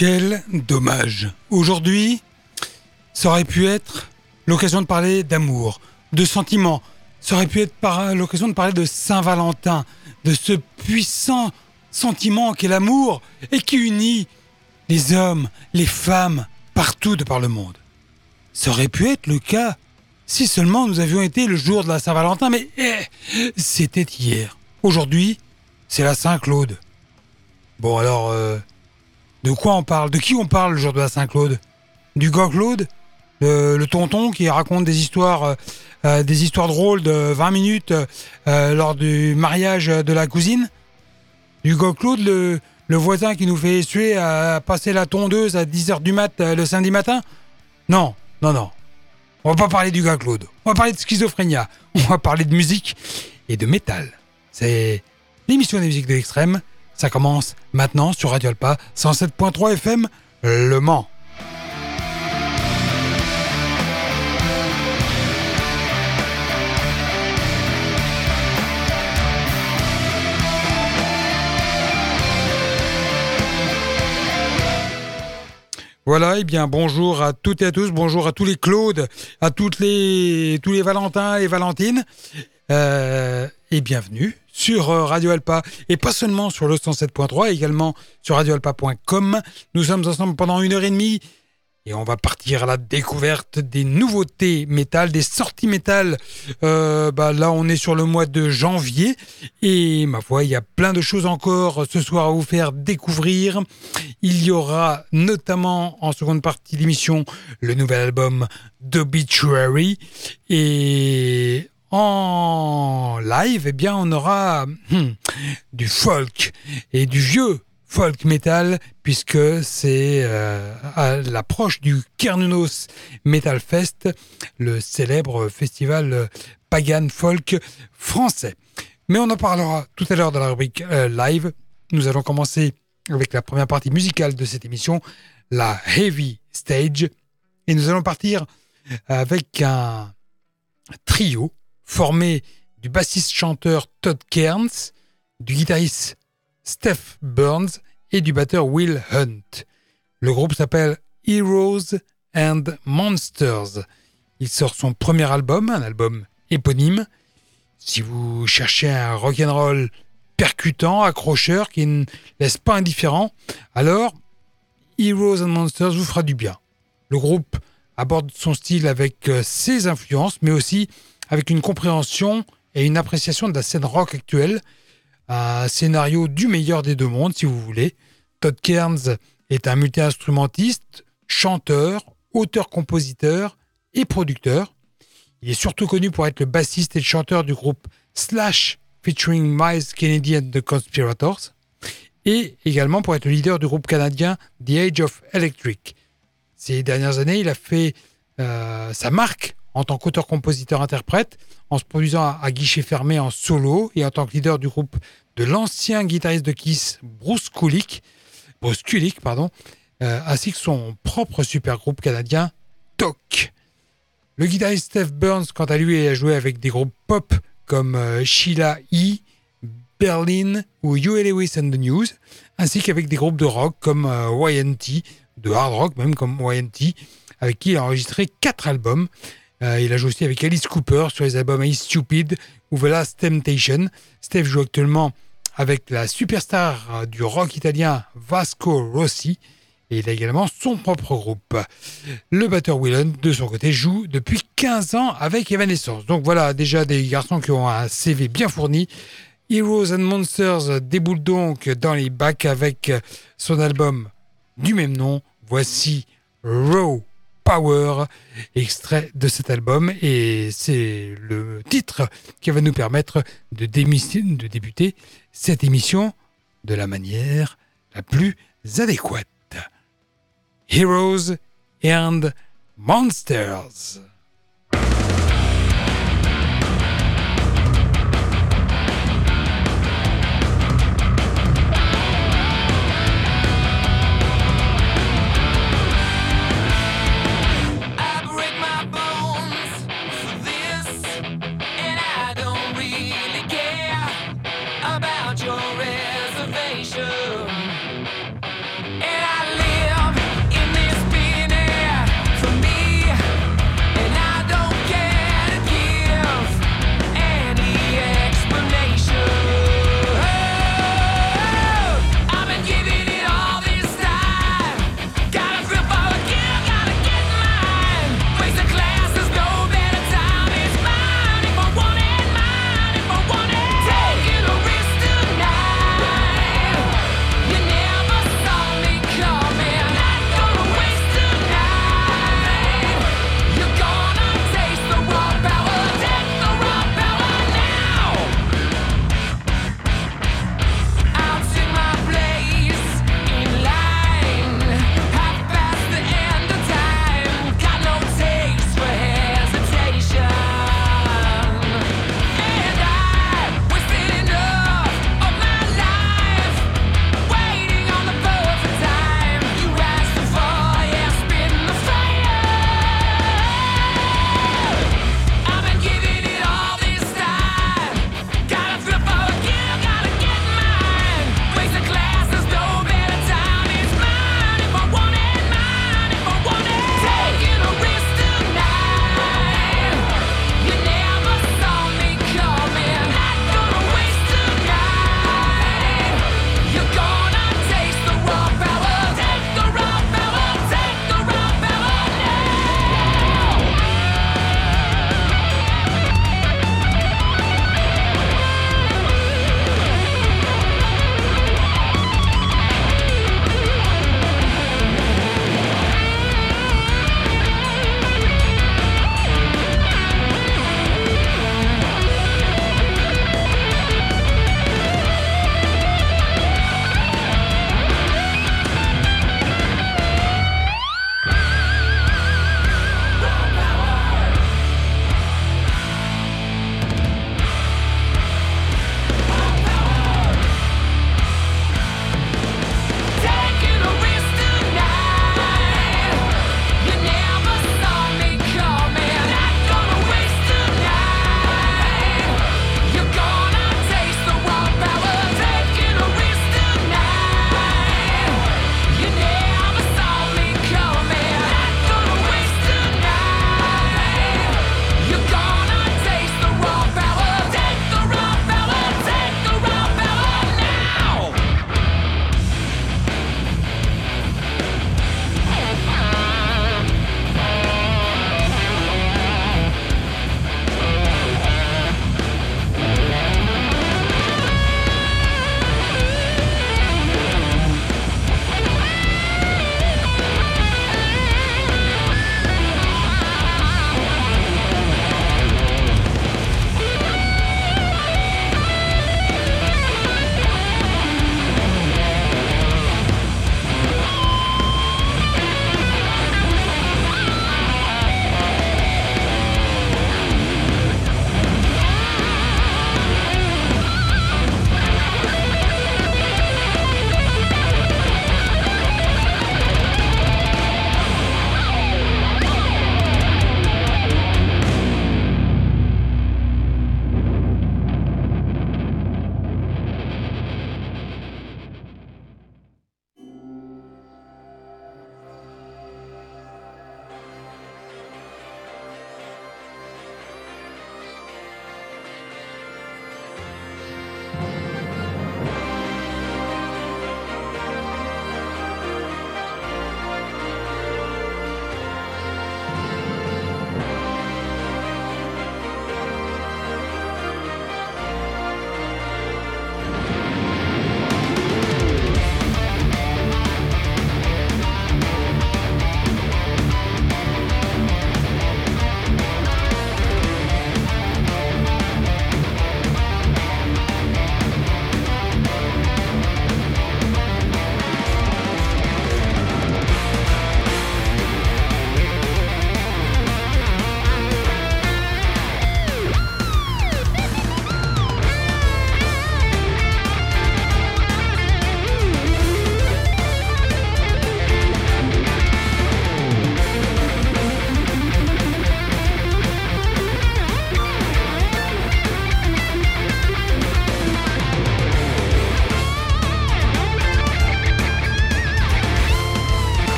Quel dommage. Aujourd'hui, ça aurait pu être l'occasion de parler d'amour, de sentiments. Ça aurait pu être l'occasion de parler de Saint-Valentin, de ce puissant sentiment qu'est l'amour et qui unit les hommes, les femmes, partout de par le monde. Ça aurait pu être le cas si seulement nous avions été le jour de la Saint-Valentin, mais eh, c'était hier. Aujourd'hui, c'est la Saint-Claude. Bon alors, euh, de quoi on parle? De qui on parle le jour de la Saint-Claude? Du gars Claude? Le, tonton qui raconte des histoires, euh, euh, des histoires drôles de 20 minutes lors du mariage de la cousine? Du gars Claude, le, le voisin qui nous fait essuyer à passer la tondeuse à 10h du mat le samedi matin? Non, non, non. On va pas parler du gars Claude. On va parler de schizophrénia. On va parler de musique et de métal. C'est l'émission des musiques de l'extrême. Ça commence maintenant sur Radio Alpa 107.3 FM Le Mans. Voilà, eh bien bonjour à toutes et à tous, bonjour à tous les Claudes, à toutes les, tous les Valentins et Valentines, euh, et bienvenue sur euh, Radio Alpa, et pas seulement sur le 107.3, également sur radioalpa.com. Nous sommes ensemble pendant une heure et demie, et on va partir à la découverte des nouveautés métal, des sorties métal. Euh, bah là, on est sur le mois de janvier. Et ma foi, il y a plein de choses encore ce soir à vous faire découvrir. Il y aura notamment en seconde partie d'émission le nouvel album d'Obituary. Et en live, eh bien, on aura hmm, du folk et du vieux folk metal puisque c'est euh, à l'approche du Kernunos Metal Fest, le célèbre festival pagan folk français. Mais on en parlera tout à l'heure dans la rubrique euh, live. Nous allons commencer avec la première partie musicale de cette émission, la Heavy Stage. Et nous allons partir avec un trio formé du bassiste-chanteur Todd Kearns, du guitariste Steph Burns et du batteur Will Hunt. Le groupe s'appelle Heroes and Monsters. Il sort son premier album, un album éponyme. Si vous cherchez un rock'n'roll percutant, accrocheur, qui ne laisse pas indifférent, alors Heroes and Monsters vous fera du bien. Le groupe aborde son style avec euh, ses influences, mais aussi avec une compréhension et une appréciation de la scène rock actuelle, un scénario du meilleur des deux mondes, si vous voulez. Todd Kearns est un multi-instrumentiste, chanteur, auteur-compositeur et producteur. Il est surtout connu pour être le bassiste et le chanteur du groupe Slash featuring Miles Kennedy and the Conspirators et également pour être le leader du groupe canadien The Age of Electric. Ces dernières années, il a fait euh, sa marque en tant qu'auteur-compositeur-interprète, en se produisant à, guichet fermé en solo et en tant que leader du groupe de l'ancien guitariste de Kiss, Bruce Kulick, Bruce Kulick pardon, euh, ainsi que son propre super groupe canadien, TOC. Le guitariste Steve Burns, quant à lui, a joué avec des groupes pop comme euh, Sheila E., Berlin ou Huey Lewis and the News, ainsi qu'avec des groupes de rock comme euh, YNT, de hard rock même comme YNT, avec qui il a enregistré quatre albums. Euh, il a joué aussi avec Alice Cooper sur les albums Is Stupid ou The Last Temptation. Steve joue actuellement avec la superstar du rock italien Vasco Rossi. Et il a également son propre groupe. Le batteur Willen, de son côté, joue depuis 15 ans avec Evanescence. Donc voilà, déjà des garçons qui ont un CV bien fourni. Heroes and Monsters déboule donc dans les bacs avec son album du même nom. Voici Raw Power, extrait de cet album, et c'est le titre qui va nous permettre de, de débuter cette émission de la manière la plus adéquate. Heroes and Monsters.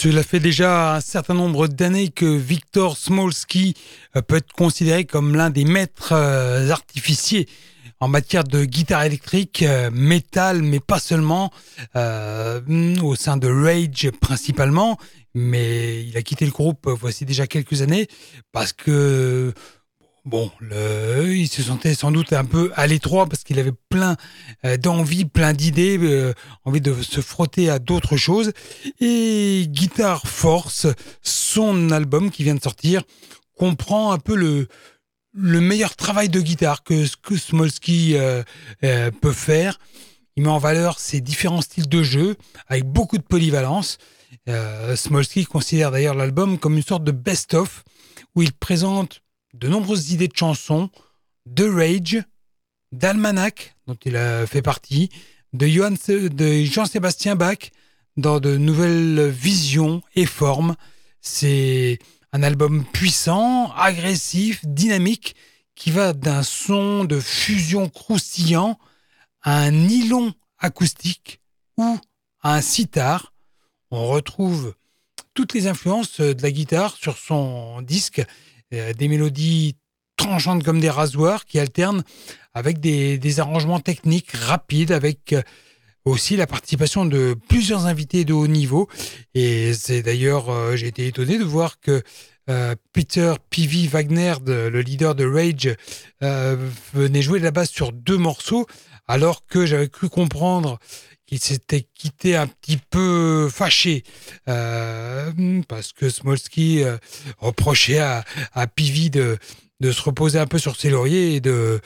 Cela fait déjà un certain nombre d'années que Victor Smolsky euh, peut être considéré comme l'un des maîtres euh, artificiers en matière de guitare électrique, euh, métal, mais pas seulement, au sein de Rage principalement. Mais il a quitté le groupe voici déjà quelques années parce que Bon, il se sentait sans doute un peu à l'étroit parce qu'il avait plein euh, d'envie, plein d'idées, euh, envie de se frotter à d'autres choses. Et Guitar Force, son album qui vient de sortir, comprend un peu le, le meilleur travail de guitare que que Smolsky euh, peut faire. Il met en valeur ses différents styles de jeu avec beaucoup de polyvalence. Smolsky considère d'ailleurs l'album comme une sorte de best-of où il présente de nombreuses idées de chansons, de Rage, d'Almanac, dont il a fait partie, de, Jean-Sébastien Bach, dans de nouvelles visions et formes. C'est un album puissant, agressif, dynamique, qui va d'un son de fusion croustillant à un nylon acoustique ou à un sitar. On retrouve toutes les influences de la guitare sur son disque des mélodies tranchantes comme des rasoirs qui alternent avec des, arrangements techniques rapides, avec euh, aussi la participation de plusieurs invités de haut niveau. Et c'est d'ailleurs, euh, j'ai été étonné de voir que Peter P.V. Wagner, le leader de Rage, venait jouer de la basse sur deux morceaux, alors que j'avais cru comprendre qui s'était quitté un petit peu fâché euh, parce que Smolsky euh, reprochait à, à Pivi de, se reposer un peu sur ses lauriers et de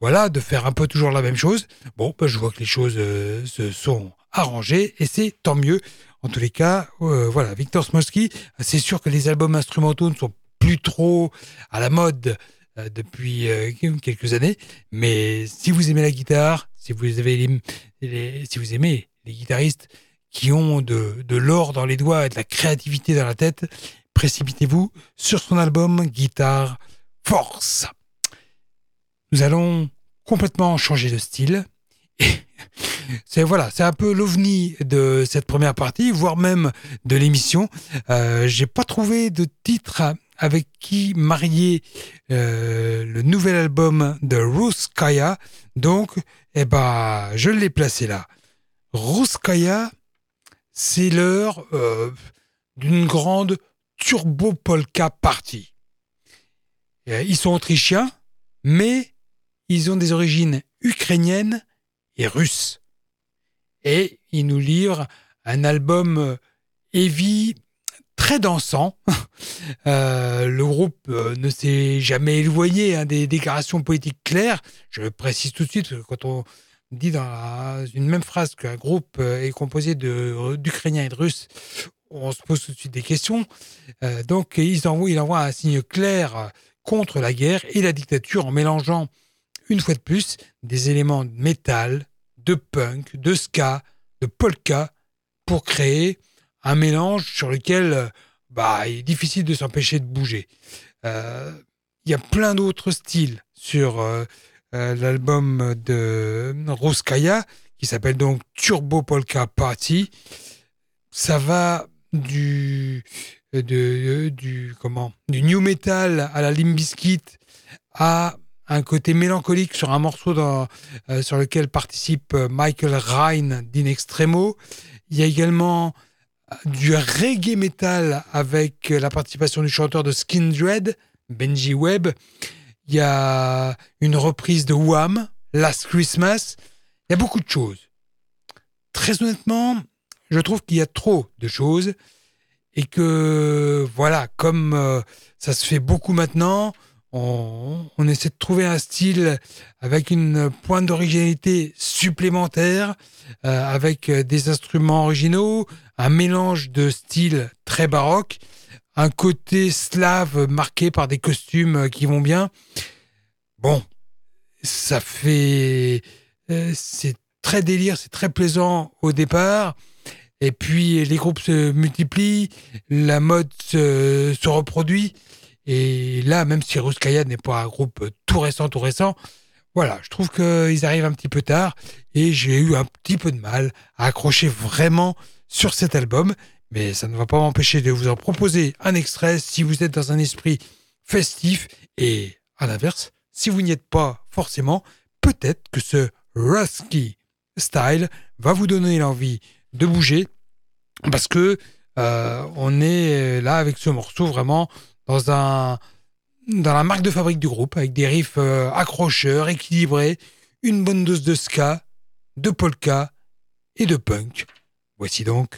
voilà de faire un peu toujours la même chose. Bon, ben, je vois que les choses euh, se sont arrangées et c'est tant mieux. En tous les cas, voilà, Victor Smolsky, c'est sûr que les albums instrumentaux ne sont plus trop à la mode depuis quelques années, mais si vous aimez la guitare, si vous avez si vous aimez les guitaristes qui ont de, de l'or dans les doigts et de la créativité dans la tête, précipitez-vous sur son album Guitare Force. Nous allons complètement changer de style. c'est voilà, c'est un peu l'ovni de cette première partie, voire même de l'émission. Euh, J'ai pas trouvé de titre avec qui marier euh, le nouvel album de Ruskaya. Donc, eh ben, je l'ai placé là. Ruskaya, c'est l'heure euh, d'une grande turbo polka party. Euh, ils sont autrichiens, mais ils ont des origines ukrainiennes et russes. Et ils nous livrent un album heavy très dansant. Euh, le groupe euh, ne s'est jamais éloigné hein, des déclarations politiques claires. Je précise tout de suite, quand on dit dans une même phrase qu'un groupe euh, est composé d'Ukrainiens et de Russes, on se pose tout de suite des questions. donc, ils envoient, il envoie un signe clair contre la guerre et la dictature en mélangeant, une fois de plus, des éléments de métal, de punk, de ska, de polka, pour créer un mélange sur lequel euh, bah, il est difficile de s'empêcher de bouger. Euh, il y a plein d'autres styles sur euh, l'album de Roskaya, qui s'appelle donc Turbo Polka Party. Ça va du, du, comment, du new metal à la Limbiskit à un côté mélancolique sur un morceau dans, sur lequel participe Michael Ryan d'In Extremo. Il y a également du reggae metal avec la participation du chanteur de Skindred, Benji Webb. Il y a une reprise de Wham, Last Christmas. Il y a beaucoup de choses. Très honnêtement, je trouve qu'il y a trop de choses et que, voilà, comme euh, ça se fait beaucoup maintenant, on, essaie de trouver un style avec une pointe d'originalité supplémentaire, euh, avec des instruments originaux, un mélange de styles très baroque, un côté slave marqué par des costumes qui vont bien. Bon, ça fait... Euh, c'est très délire, c'est très plaisant au départ. Et puis les groupes se multiplient, la mode se, se reproduit. Et là, même si Ruskaya n'est pas un groupe tout récent, tout récent, voilà, je trouve qu'ils arrivent un petit peu tard et j'ai eu un petit peu de mal à accrocher vraiment sur cet album. mais ça ne va pas m'empêcher de vous en proposer un extrait si vous êtes dans un esprit festif et à l'inverse, si vous n'y êtes pas forcément, peut-être que ce Rusky style va vous donner l'envie de bouger parce que euh, on est là avec ce morceau vraiment dans un dans la marque de fabrique du groupe avec des riffs euh, accrocheurs, équilibrés, une bonne dose de ska, de polka et de punk. Voici donc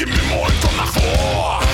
Give me more from the floor.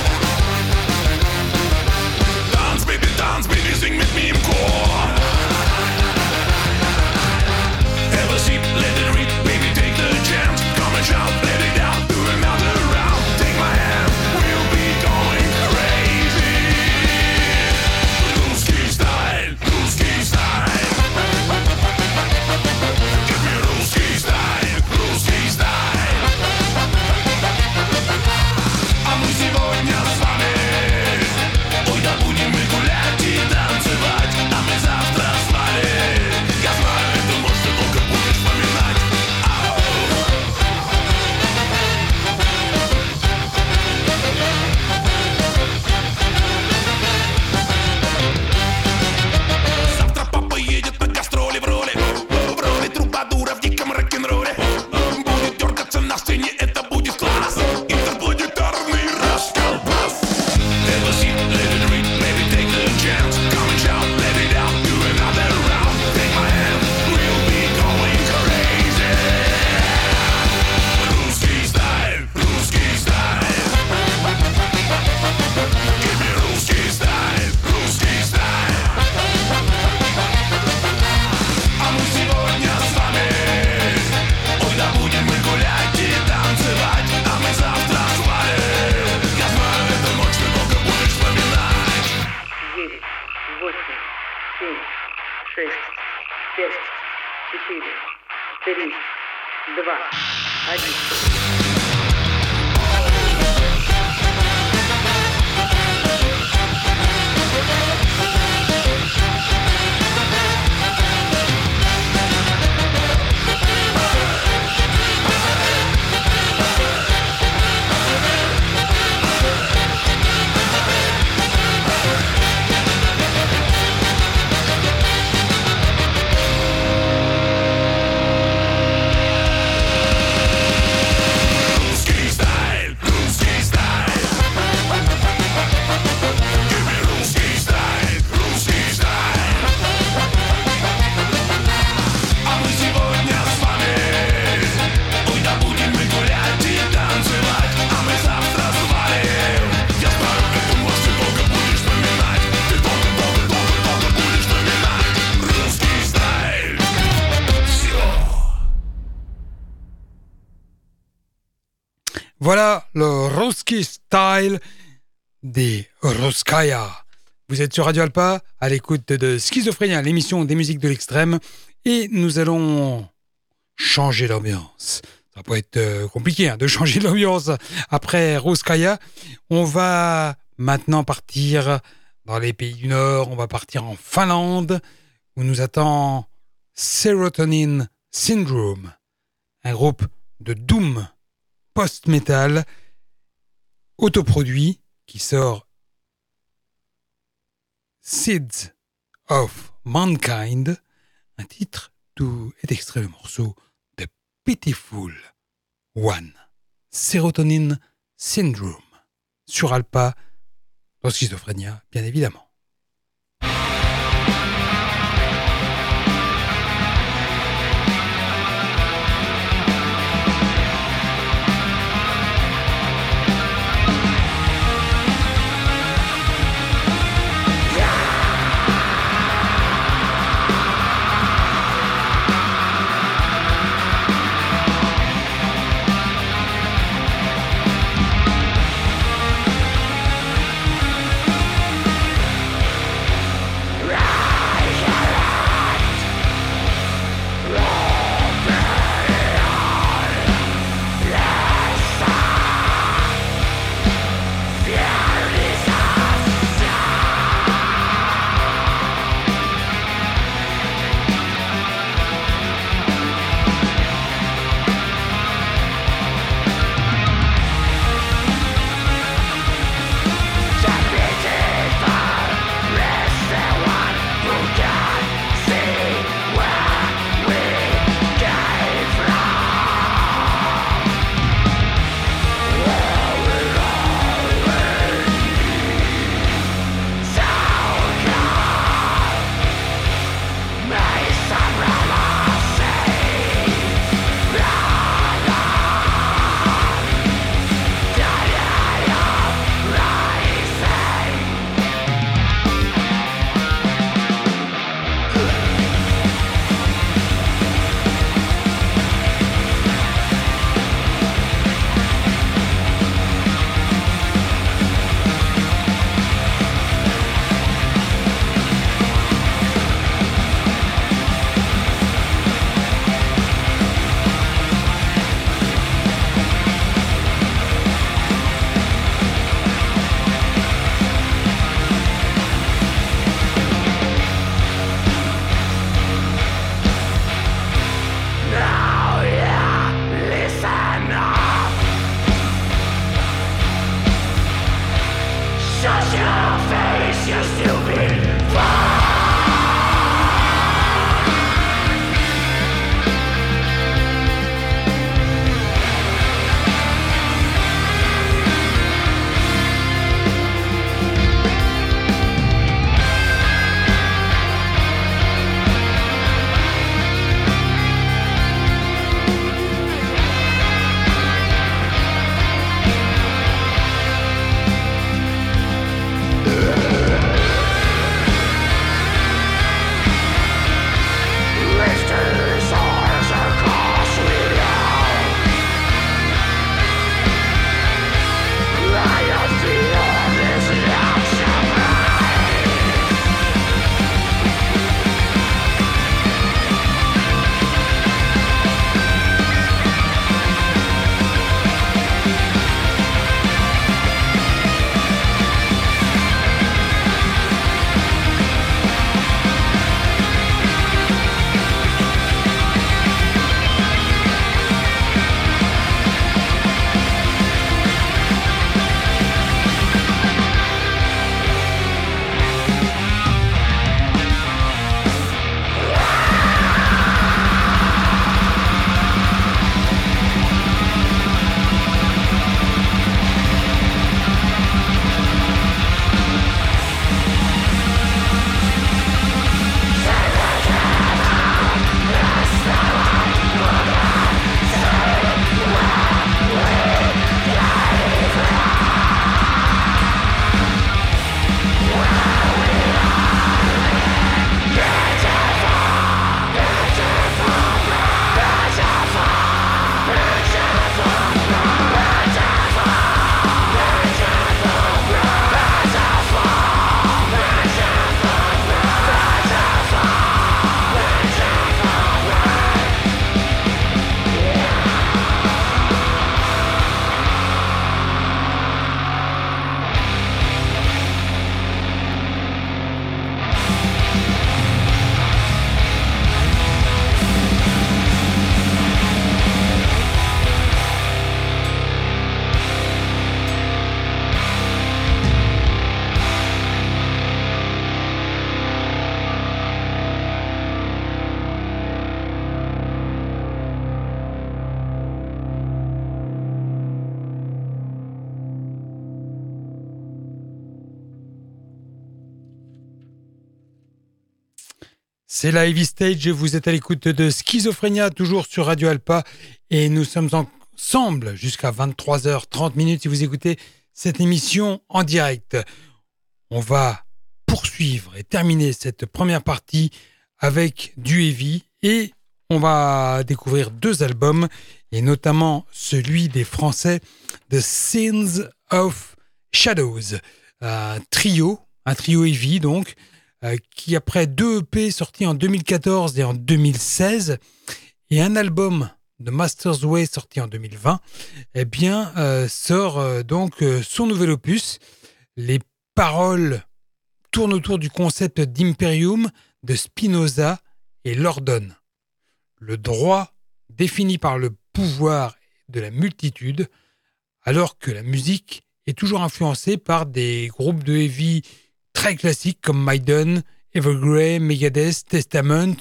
Ruskaya. Voilà le Ruski Style des Ruskaya. Vous êtes sur Radio Alpa, à l'écoute de Schizophrénia, l'émission des musiques de l'extrême, et nous allons changer l'ambiance. Ça peut être euh, compliqué hein, de changer l'ambiance après Ruskaya. On va maintenant partir dans les pays du Nord, on va partir en Finlande, où nous attend Serotonin Syndrome, un groupe de Doom post-metal autoproduit qui sort Seeds of Mankind, un titre d'où est extrait le morceau de Pitiful One, Serotonin Syndrome, sur Alpa, dans Schizophrénia, bien évidemment. C'est la Heavy Stage, vous êtes à l'écoute de Schizophrénia, toujours sur Radio Alpa, et nous sommes ensemble jusqu'à 23h30 minutes si vous écoutez cette émission en direct. On va poursuivre et terminer cette première partie avec du heavy, et on va découvrir deux albums, et notamment celui des Français The Sins of Shadows, un trio, un trio heavy donc, qui après deux EP sortis en 2014 et en 2016 et un album de Master's Way sorti en 2020, eh bien euh, sort euh, donc son nouvel opus. Les paroles tournent autour du concept d'imperium de Spinoza et l'ordonne. Le droit défini par le pouvoir de la multitude, alors que la musique est toujours influencée par des groupes de heavy très classiques comme Maiden, Evergrey, Megadeth, Testament,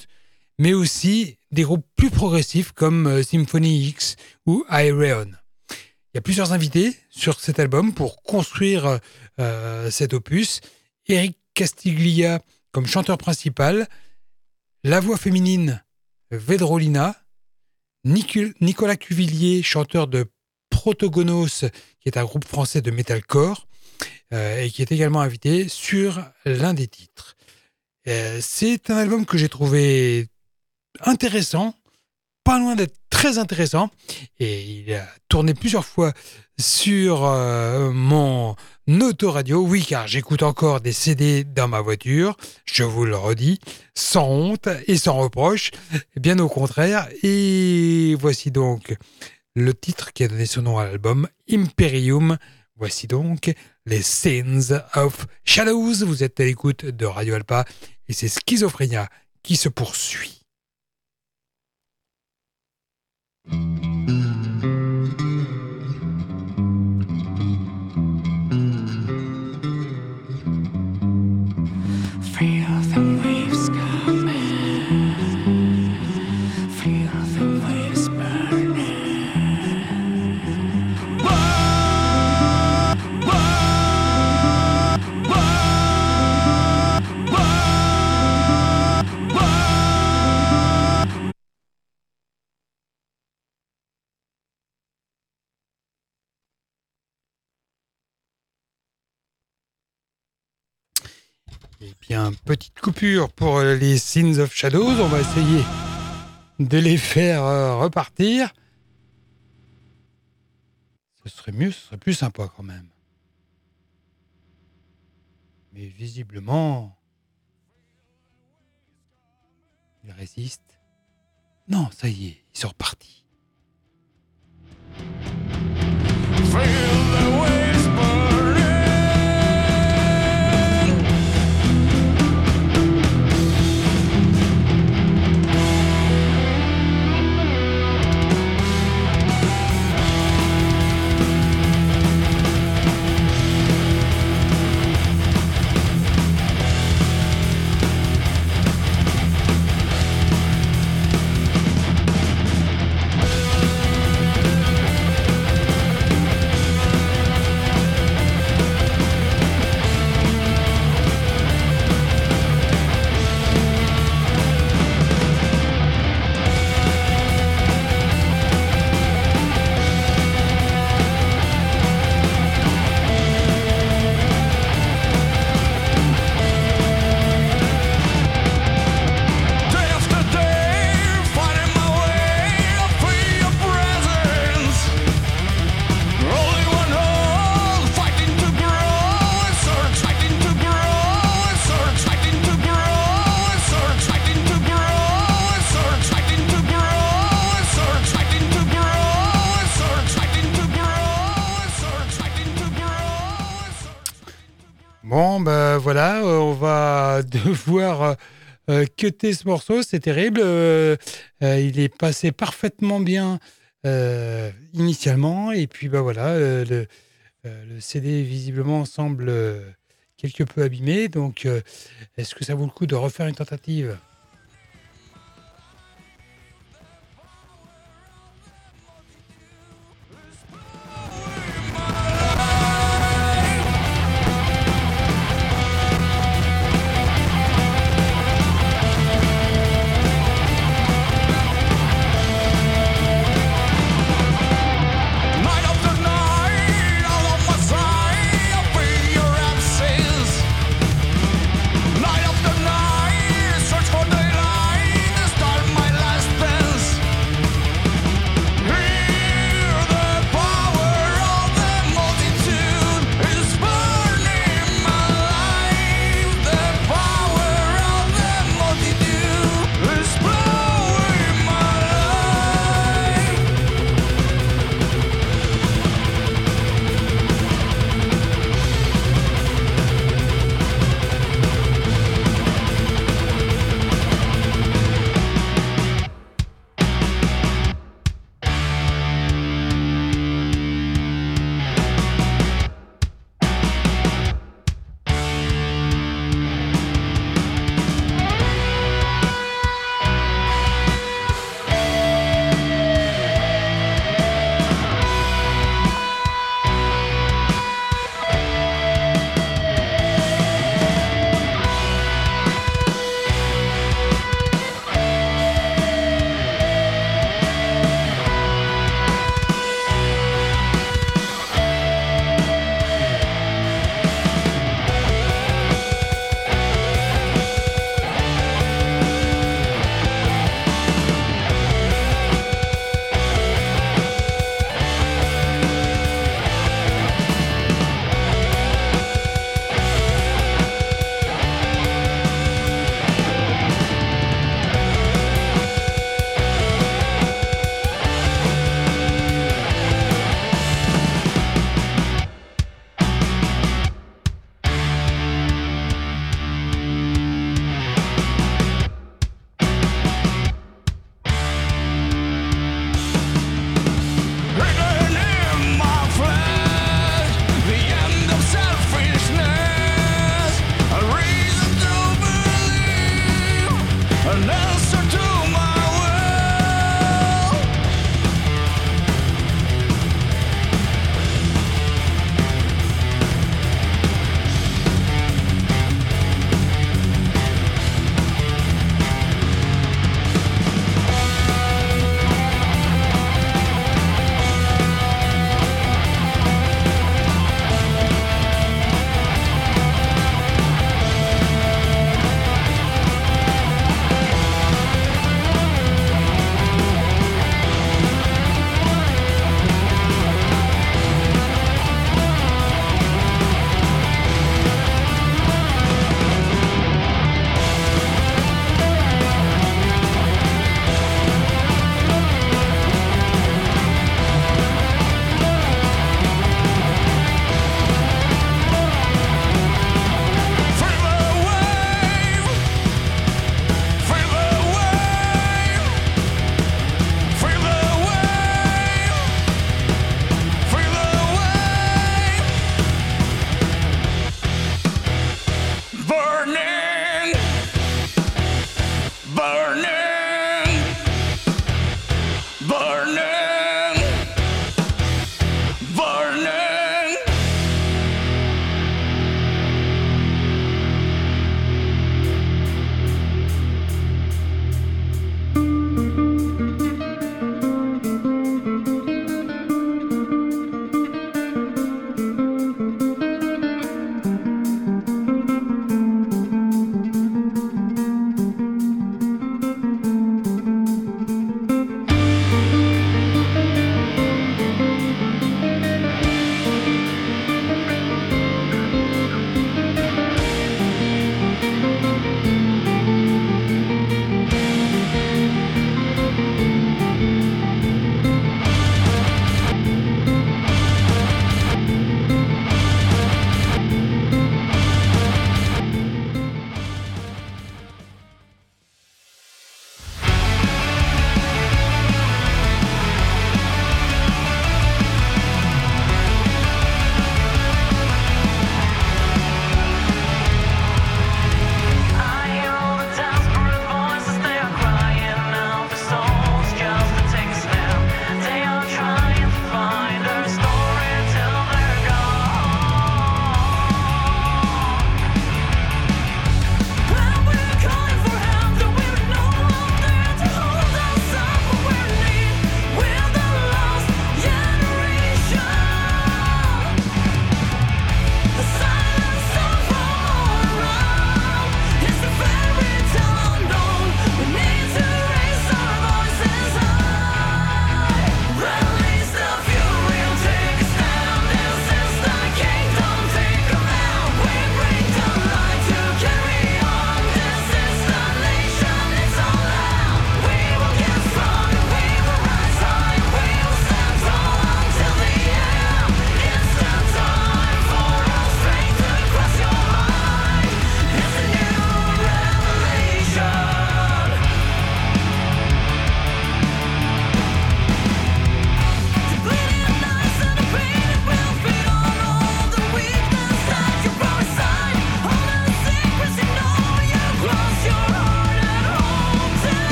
mais aussi des groupes plus progressifs comme euh, Symphony X ou Aereon. Il y a plusieurs invités sur cet album pour construire euh, cet opus. Eric Castiglia comme chanteur principal, la voix féminine Vedrolina, Nicolas Cuvillier, chanteur de Protogonos, qui est un groupe français de metalcore, euh, et qui est également invité sur l'un des titres. Euh, c'est un album que j'ai trouvé intéressant, pas loin d'être très intéressant, et il a tourné plusieurs fois sur euh, mon autoradio. Oui, car j'écoute encore des CD dans ma voiture, je vous le redis, sans honte et sans reproche, bien au contraire. Et voici donc le titre qui a donné son nom à l'album, Imperium. Voici donc les Sins of Shadows. Vous êtes à l'écoute de Radio Alpa et c'est Schizophrénia qui se poursuit. Petite coupure pour euh, les Sins of Shadows. On va essayer de les faire euh, repartir. Ce serait mieux, ce serait plus sympa quand même. Mais visiblement, ils résistent. Non, ça y est, ils sont repartis. Voilà, euh, on va devoir euh, cuter ce morceau, c'est terrible. Euh, il est passé parfaitement bien initialement, et puis bah voilà, le, CD visiblement semble quelque peu abîmé. Donc, est-ce que ça vaut le coup de refaire une tentative?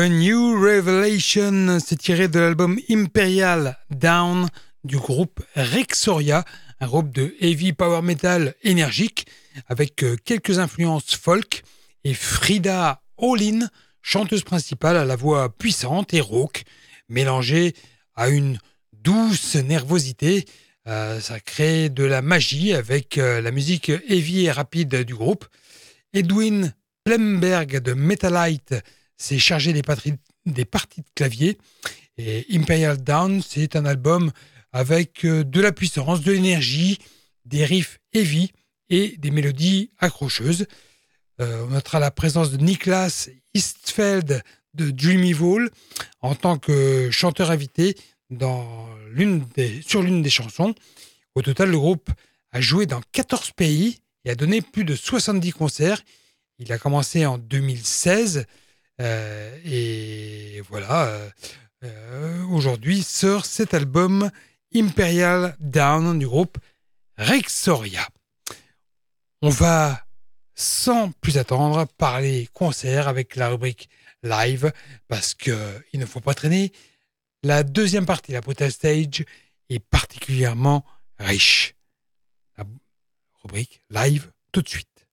The New Revelation, c'est tiré de l'album Imperial Down du groupe Rexoria, un groupe de heavy power metal énergique avec euh, quelques influences folk et Frida Olin, chanteuse principale à la voix puissante et rauque, mélangée à une douce nervosité. Euh, ça crée de la magie avec euh, la musique heavy et rapide du groupe. Edwin Plemberg de Metalite s'est chargé des, parties de clavier. Et Imperial Down, c'est un album avec euh, de la puissance, de l'énergie, des riffs heavy et des mélodies accrocheuses. Euh, on notera la présence de Niklas Eastfeld de Dream Evil en tant que chanteur invité dans des, sur l'une des chansons. Au total, le groupe a joué dans 14 pays et a donné plus de 70 concerts. Il a commencé en 2016 euh, et voilà, aujourd'hui sort cet album Imperial Down du groupe Rexoria. On va sans plus attendre parler concert avec la rubrique live parce que il ne faut pas traîner. La deuxième partie, la Brutal Stage, est particulièrement riche. La rubrique live tout de suite.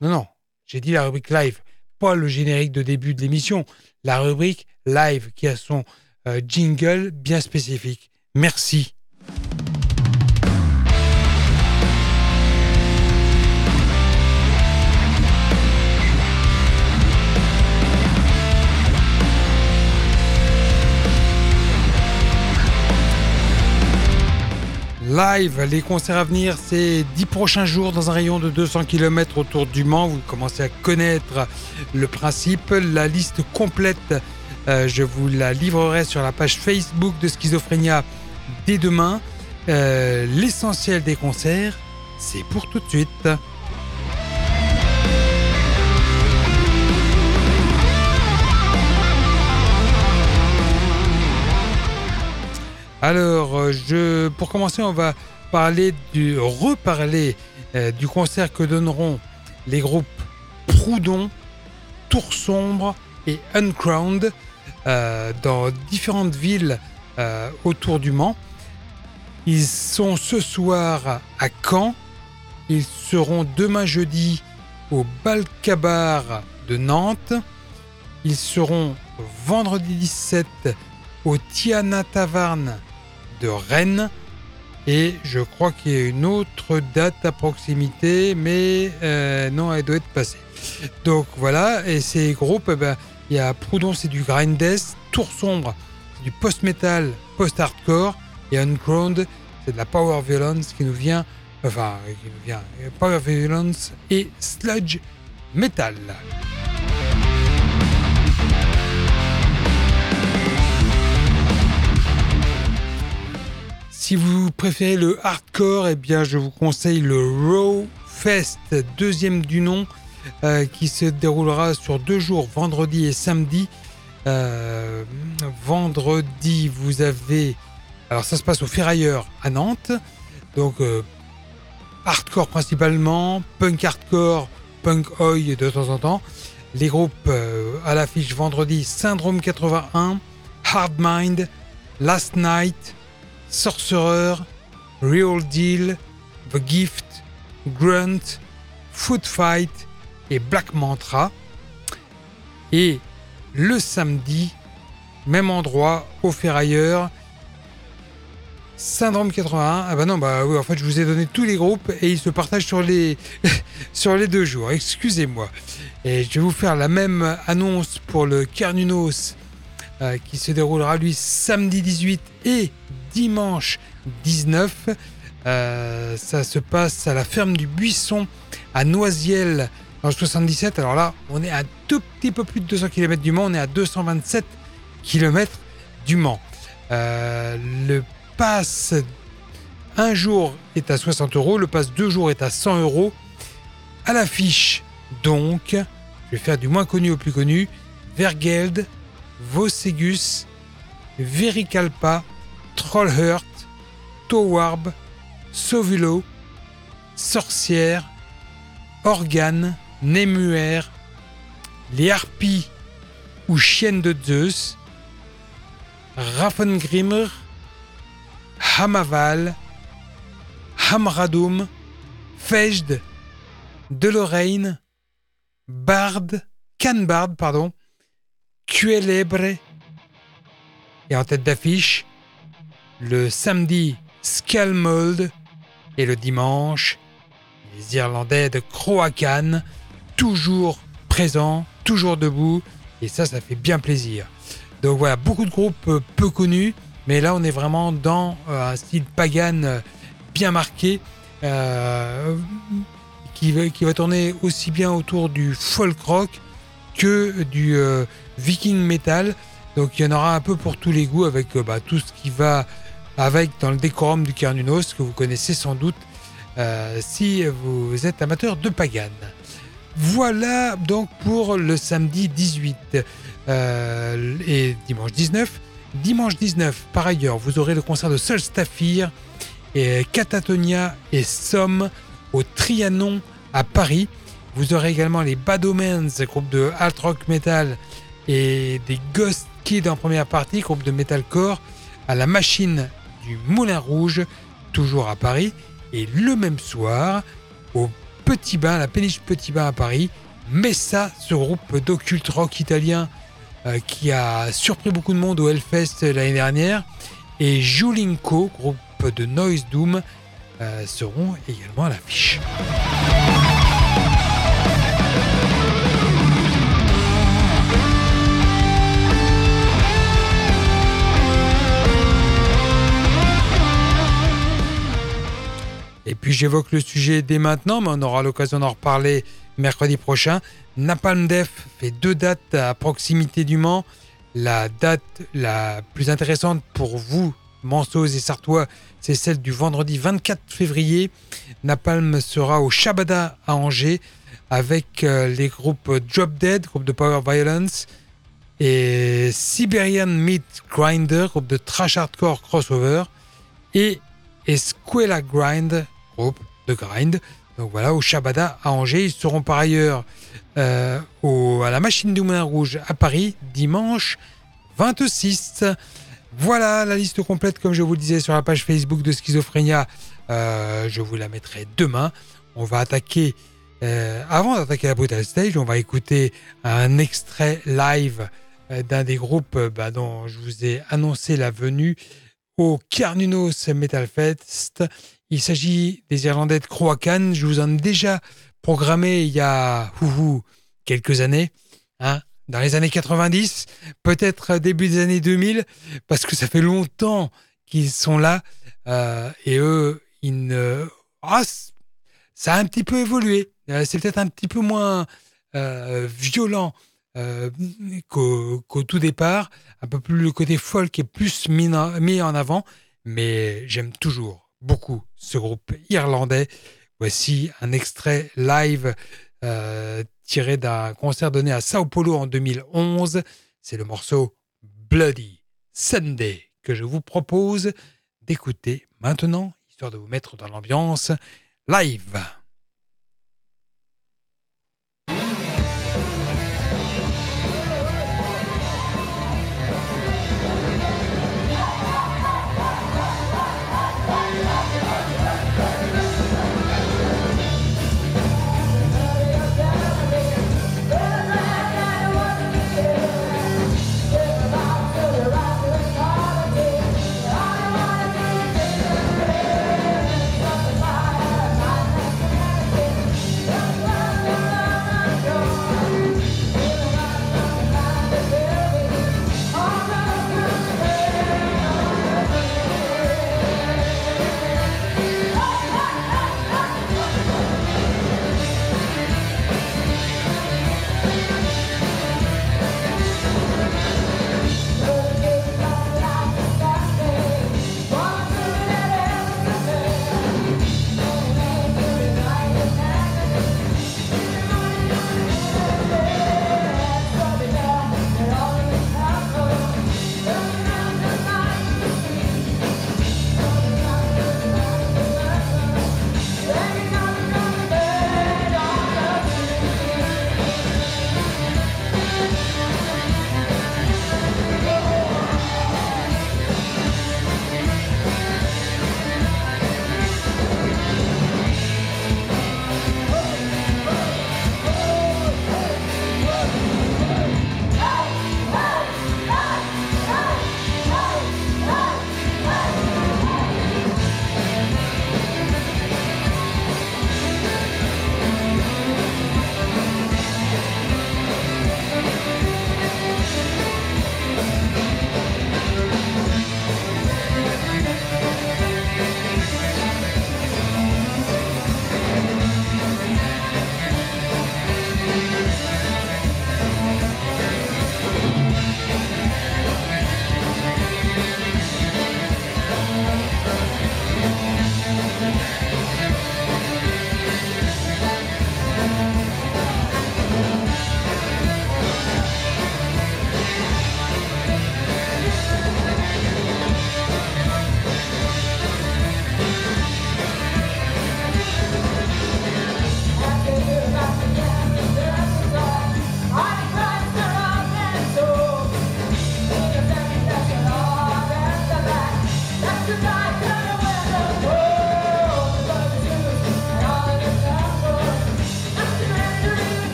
Non, non, j'ai dit la rubrique live, pas le générique de début de l'émission, la rubrique live qui a son euh, jingle bien spécifique. Merci. Live, les concerts à venir, c'est 10 prochains jours dans un rayon de 200 km autour du Mans. Vous commencez à connaître le principe. La liste complète euh, je vous la livrerai sur la page Facebook de Schizophrénia dès demain. Euh, l'essentiel des concerts, c'est pour tout de suite. Alors, euh, pour commencer, on va parler du, reparler du concert que donneront les groupes Proudhon, Tour Sombre et Uncrowned euh, dans différentes villes euh, autour du Mans. Ils sont ce soir à Caen. Ils seront demain jeudi au Balcabar de Nantes. Ils seront vendredi 17 au Tiana Taverne de Rennes. Et je crois qu'il y a une autre date à proximité, mais euh, non, elle doit être passée. Donc voilà, et ces groupes, eh ben, il y a Proudhon, c'est du grind death. Tour sombre, c'est du post-metal, post-hardcore. Et Uncrowned, c'est de la power violence qui nous vient, enfin, qui nous vient, power violence et sludge metal. Si vous préférez le hardcore, eh bien, je vous conseille le Raw Fest, deuxième du nom. Euh, qui se déroulera sur deux jours, vendredi et samedi. Euh, vendredi, vous avez. Alors, ça se passe au Ferrailleur à Nantes. Donc, euh, hardcore principalement, punk hardcore, punk oi de temps en temps. Les groupes à l'affiche vendredi Syndrome 81, Hard Mind, Last Night, Sorcerer, Real Deal, The Gift, Grunt, Foot Fight, et Black Mantra. Et le samedi, même endroit, au Ferrailleur, Syndrome 81. Ah bah non, bah oui, en fait, je vous ai donné tous les groupes et ils se partagent sur les, deux jours. Excusez-moi. Et je vais vous faire la même annonce pour le Carnunos euh, qui se déroulera lui samedi 18 et dimanche 19. Euh, ça se passe à la ferme du Buisson à Noisiel en 77, alors là, on est à tout petit peu plus de 200 km du Mans, on est à 227 km du Mans. Euh, le pass un jour est à 60 euros, le pass deux jours est à 100 euros. À l'affiche, donc, je vais faire du moins connu au plus connu, Vergeld, Vosegus, Vericalpa, Trollhurt, Towarb, Sovulo, Sorcière, Organe, Nemuer, les harpies ou chiennes de Zeus, Raffengrimmer, Hamaval, Hamradum, Fejde, Lorraine, Bard, Canbard, pardon, Cuelebre, et en tête d'affiche, le samedi Skalmold et le dimanche, les Irlandais de Croacan, toujours présents, toujours debout, et ça, ça fait bien plaisir. Donc voilà, beaucoup de groupes euh, peu connus, mais là on est vraiment dans euh, un style pagan euh, bien marqué, qui va tourner aussi bien autour du folk rock que du viking metal. Donc il y en aura un peu pour tous les goûts avec bah, tout ce qui va avec dans le décorum du Carnunos que vous connaissez sans doute si vous êtes amateur de pagan. Voilà donc pour le samedi 18 euh, et dimanche 19. Dimanche 19, par ailleurs, vous aurez le concert de Solstafir et Catatonia et Somme au Trianon à Paris. Vous aurez également les Bad Omens, groupe de alt rock metal, et des Ghost Kids en première partie, groupe de metalcore, à la machine du Moulin Rouge, toujours à Paris. Et le même soir, au Petit Bain, la péniche Petit Bain à Paris. Messa, ce groupe d'occulte rock italien euh, qui a surpris beaucoup de monde au Hellfest l'année dernière. Et Julinko, groupe de Noise Doom, euh, seront également à l'affiche. Et puis j'évoque le sujet dès maintenant, mais on aura l'occasion d'en reparler mercredi prochain. Napalm Def fait deux dates à proximité du Mans. La date la plus intéressante pour vous, Manceaux et Sartois, c'est celle du vendredi 24 février. Napalm sera au Shabada à Angers avec euh, les groupes Drop Dead, groupe de Power Violence, et Siberian Meat Grinder, groupe de trash hardcore crossover, et Esquela Grind, de grind. Donc voilà, au Shabada à Angers. Ils seront par ailleurs euh, au, à la Machine du Moulin Rouge à Paris dimanche 26. Voilà la liste complète, comme je vous disais, sur la page Facebook de Schizophrénia. Euh, je vous la mettrai demain. On va attaquer, euh, avant d'attaquer la Brutal Stage, on va écouter un extrait live d'un des groupes bah, dont je vous ai annoncé la venue au Carnunos Metal Fest. Il s'agit des Irlandais de Croacan. Je vous en ai déjà programmé il y a quelques années, hein, dans les années 90, peut-être début des années 2000, parce que ça fait longtemps qu'ils sont là. Euh, et eux, ils ne... Ah, ça a un petit peu évolué. Euh, c'est peut-être un petit peu moins euh, violent qu'au tout départ. Un peu plus le côté folk est plus mis en avant, mais j'aime toujours beaucoup ce groupe irlandais. Voici un extrait live euh, tiré d'un concert donné à Sao Paulo en 2011. C'est le morceau Bloody Sunday que je vous propose d'écouter maintenant, histoire de vous mettre dans l'ambiance live.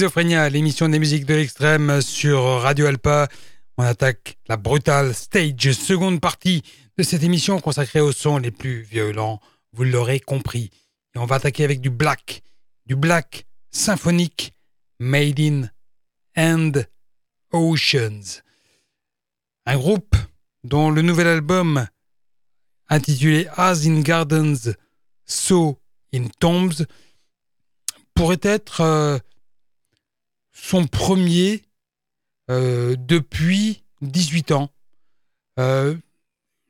L'émission des musiques de l'extrême sur Radio Alpa. On attaque la brutale stage, seconde partie de cette émission consacrée aux sons les plus violents, vous l'aurez compris. Et on va attaquer avec du black, du black symphonique made in and oceans. Un groupe dont le nouvel album intitulé As in Gardens, So in Tombs pourrait être euh, son premier euh, depuis 18 ans. Euh,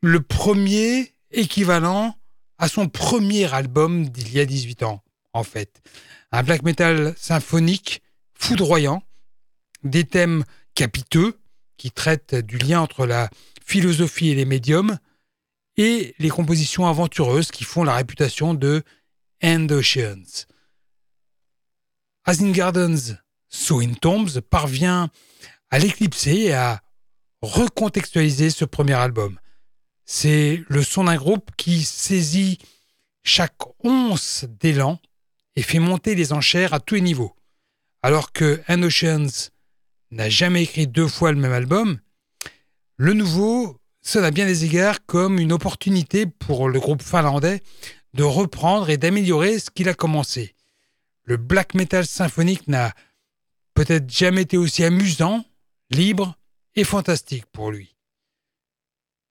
le premier équivalent à son premier album d'il y a 18 ans, en fait. Un black metal symphonique foudroyant, des thèmes capiteux qui traitent du lien entre la philosophie et les médiums, et les compositions aventureuses qui font la réputation de End Oceans. As in Gardens, So in Tombs parvient à l'éclipser et à recontextualiser ce premier album. C'est le son d'un groupe qui saisit chaque once d'élan et fait monter les enchères à tous les niveaux. Alors que End Oceans n'a jamais écrit deux fois le même album, le nouveau sonne à bien des égards comme une opportunité pour le groupe finlandais de reprendre et d'améliorer ce qu'il a commencé le black metal symphonique n'a peut-être jamais été aussi amusant, libre et fantastique pour lui.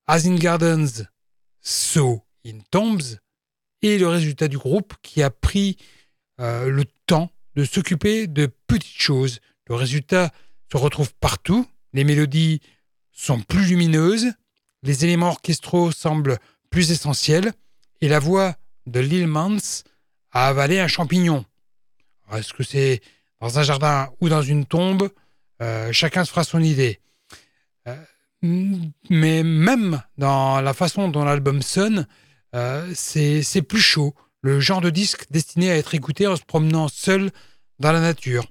As in Gardens, So in Tombs est le résultat du groupe qui a pris euh, le temps de s'occuper de petites choses. Le résultat se retrouve partout, les mélodies sont plus lumineuses, les éléments orchestraux semblent plus essentiels, et la voix de Lil Mans a avalé un champignon. Est-ce que c'est dans un jardin ou dans une tombe euh, Chacun se fera son idée. Euh, mais même dans la façon dont l'album sonne, euh, c'est plus chaud. Le genre de disque destiné à être écouté en se promenant seul dans la nature.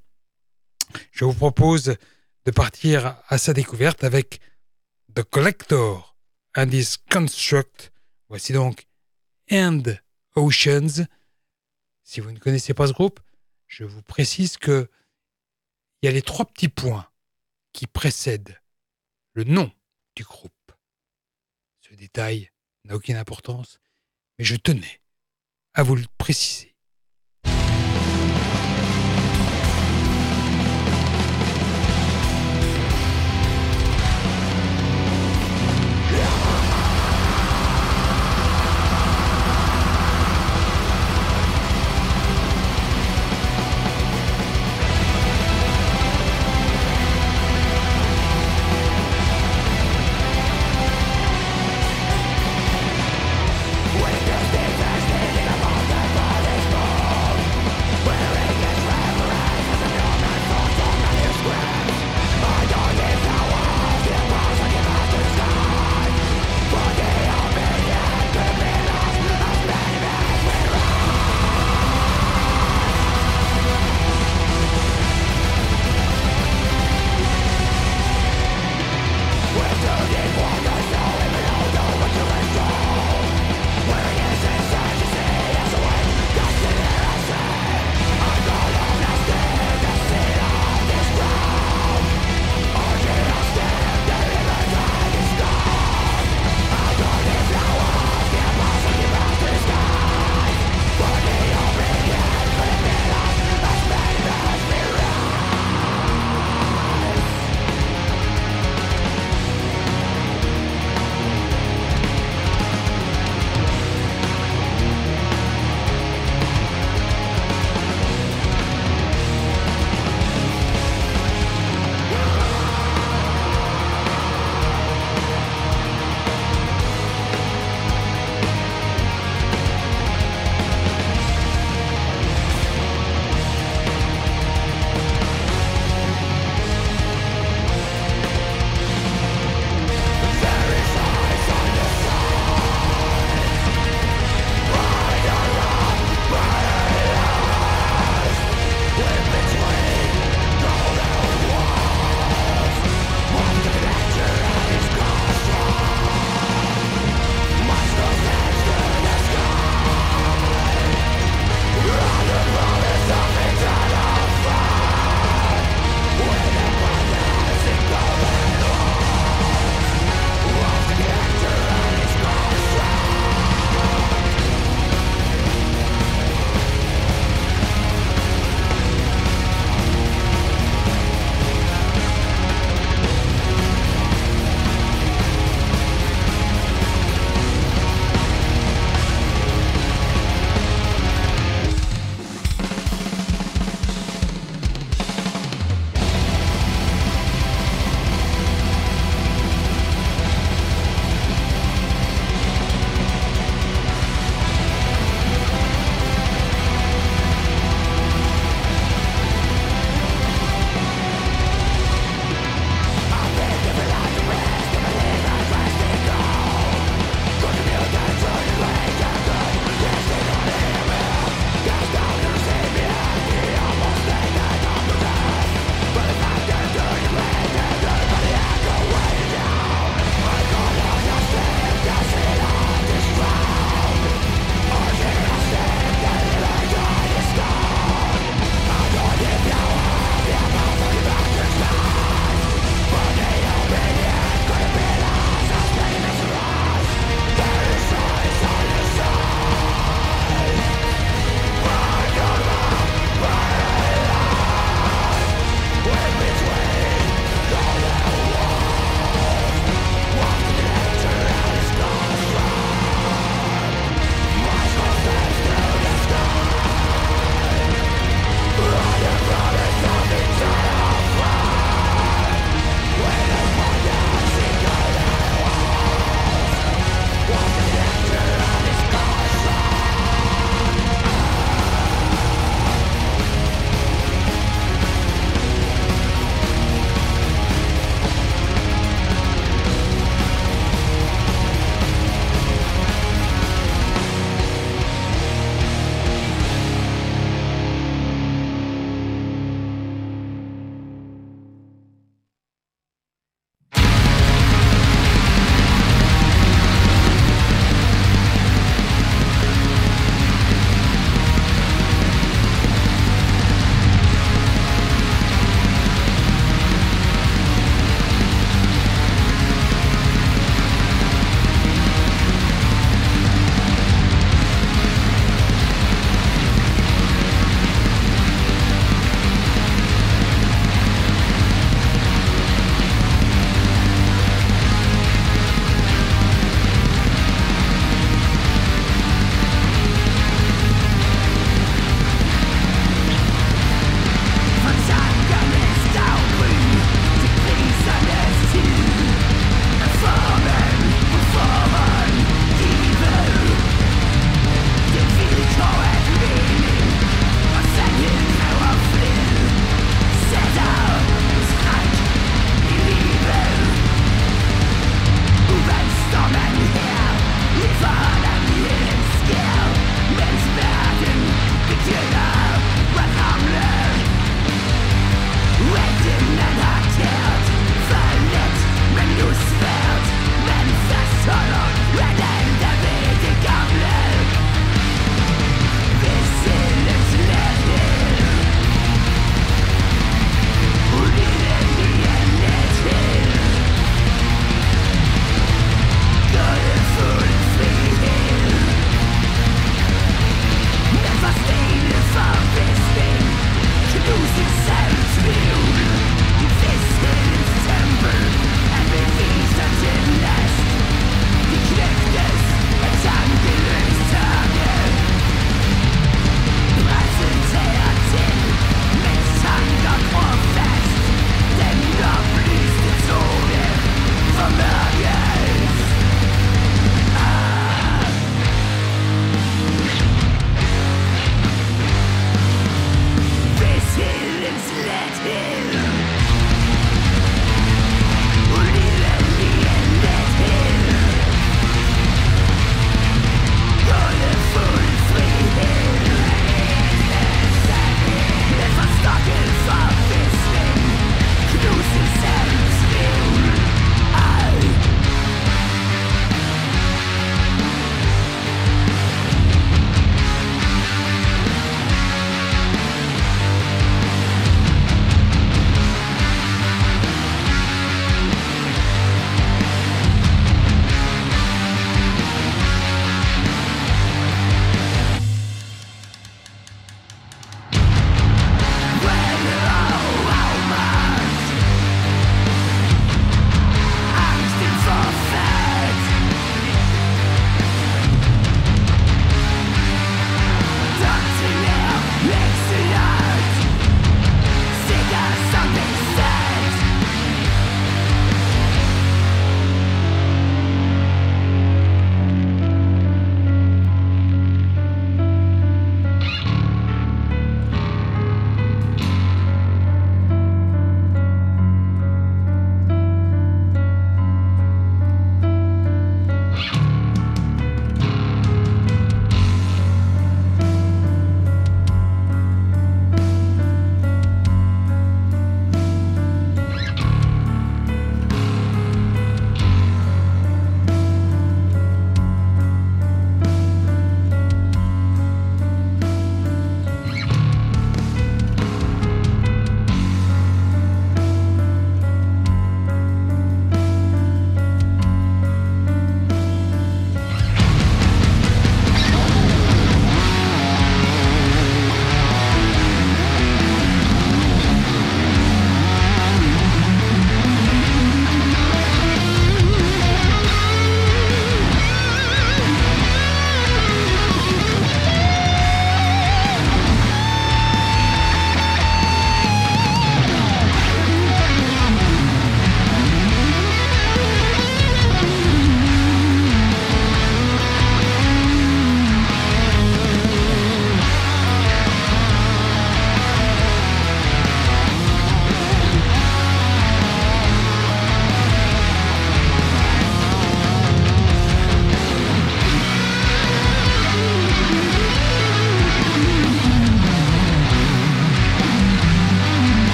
Je vous propose de partir à sa découverte avec The Collector and His Construct. Voici donc End Oceans. Si vous ne connaissez pas ce groupe, je vous précise que il y a les trois petits points qui précèdent le nom du groupe. Ce détail n'a aucune importance, mais je tenais à vous le préciser.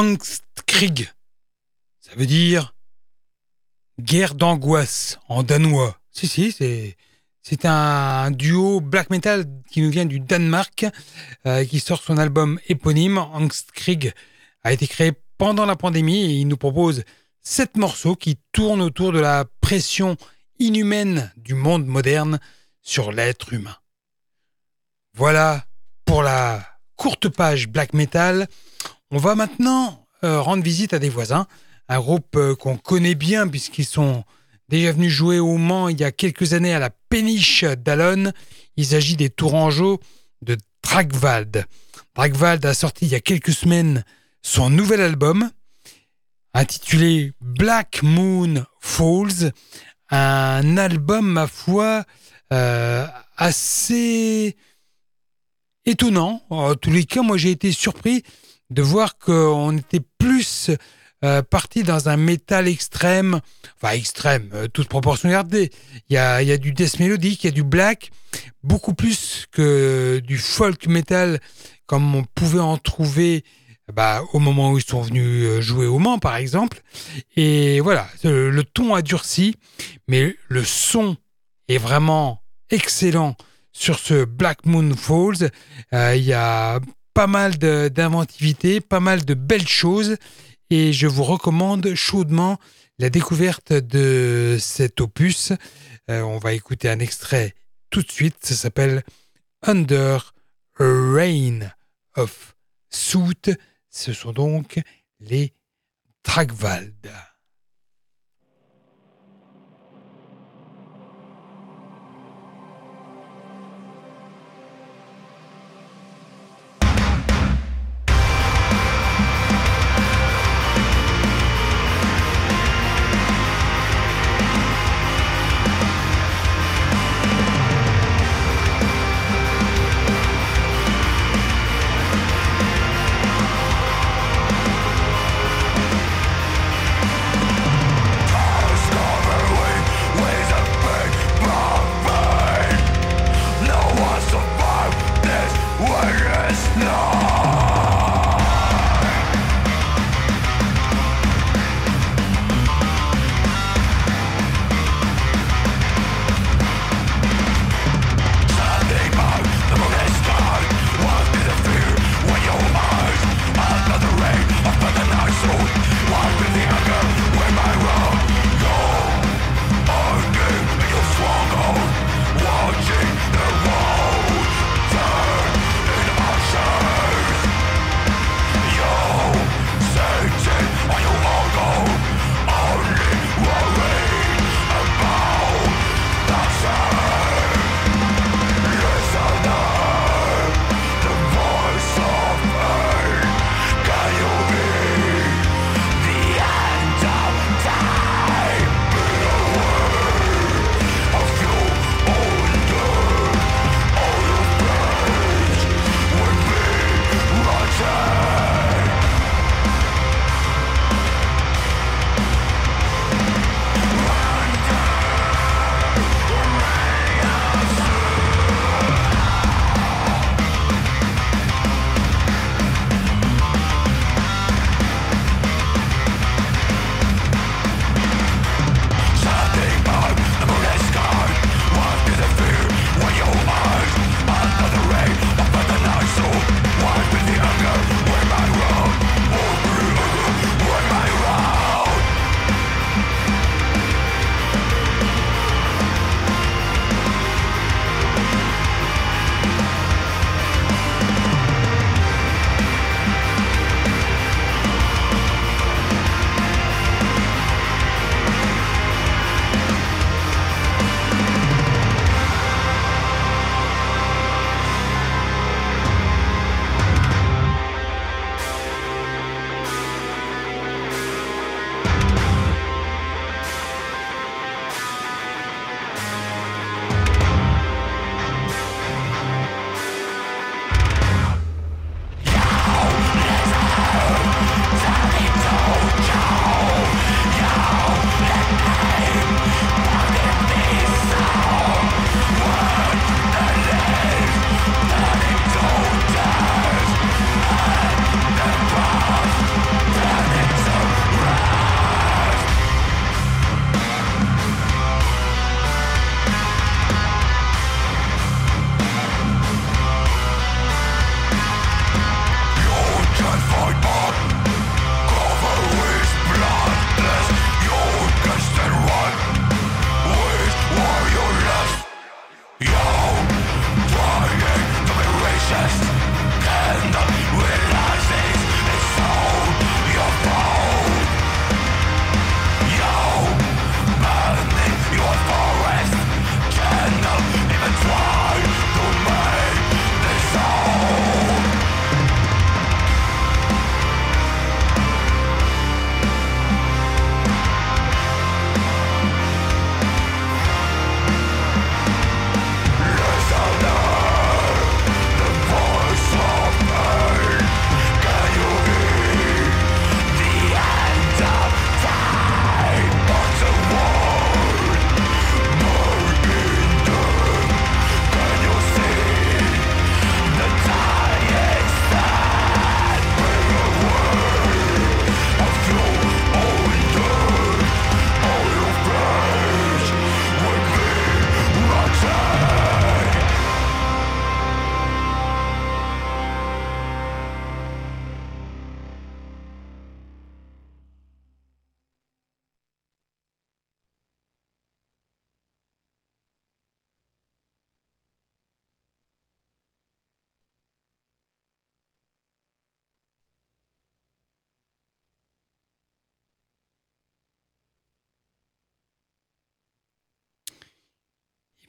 Angstkrieg. Ça veut dire guerre d'angoisse en danois. Si, si, c'est. C'est un duo black metal qui nous vient du Danemark, euh, qui sort son album éponyme. Angstkrieg a été créé pendant la pandémie et il nous propose sept morceaux qui tournent autour de la pression inhumaine du monde moderne sur l'être humain. Voilà pour la courte page black metal. On va maintenant euh, rendre visite à des voisins, un groupe euh, qu'on connaît bien puisqu'ils sont déjà venus jouer au Mans il y a quelques années à la péniche d'Alonne. Il s'agit des Tourangeaux de Dragwald. Dragwald a sorti il y a quelques semaines son nouvel album intitulé Black Moon Falls, un album, ma foi, euh, assez étonnant. En tous les cas, moi j'ai été surpris de voir qu'on était plus euh, parti dans un métal extrême, enfin extrême, euh, toute proportion gardée. Il y a, du death mélodique, il y a du black, beaucoup plus que du folk metal comme on pouvait en trouver bah, au moment où ils sont venus euh, jouer au Mans, par exemple. Et voilà, le, ton a durci, mais le son est vraiment excellent sur ce Black Moon Falls. Euh, il y a pas mal d'inventivité, pas mal de belles choses, et je vous recommande chaudement la découverte de cet opus. Euh, on va écouter un extrait tout de suite, ça s'appelle Under a Rain of Soot. Ce sont donc les Tragwald.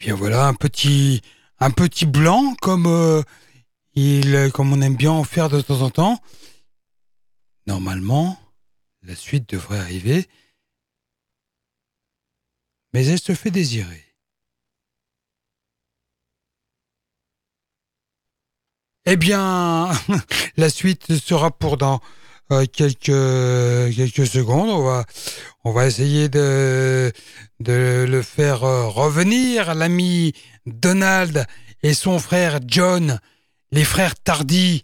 Bien voilà, un petit, un petit blanc comme, euh, il, comme on aime bien en faire de temps en temps. Normalement, la suite devrait arriver. Mais elle se fait désirer. Eh bien, la suite sera pour dans euh, quelques, quelques secondes. On va, on va essayer de, de le faire euh, revenir, l'ami Donald et son frère John, les frères Tardy,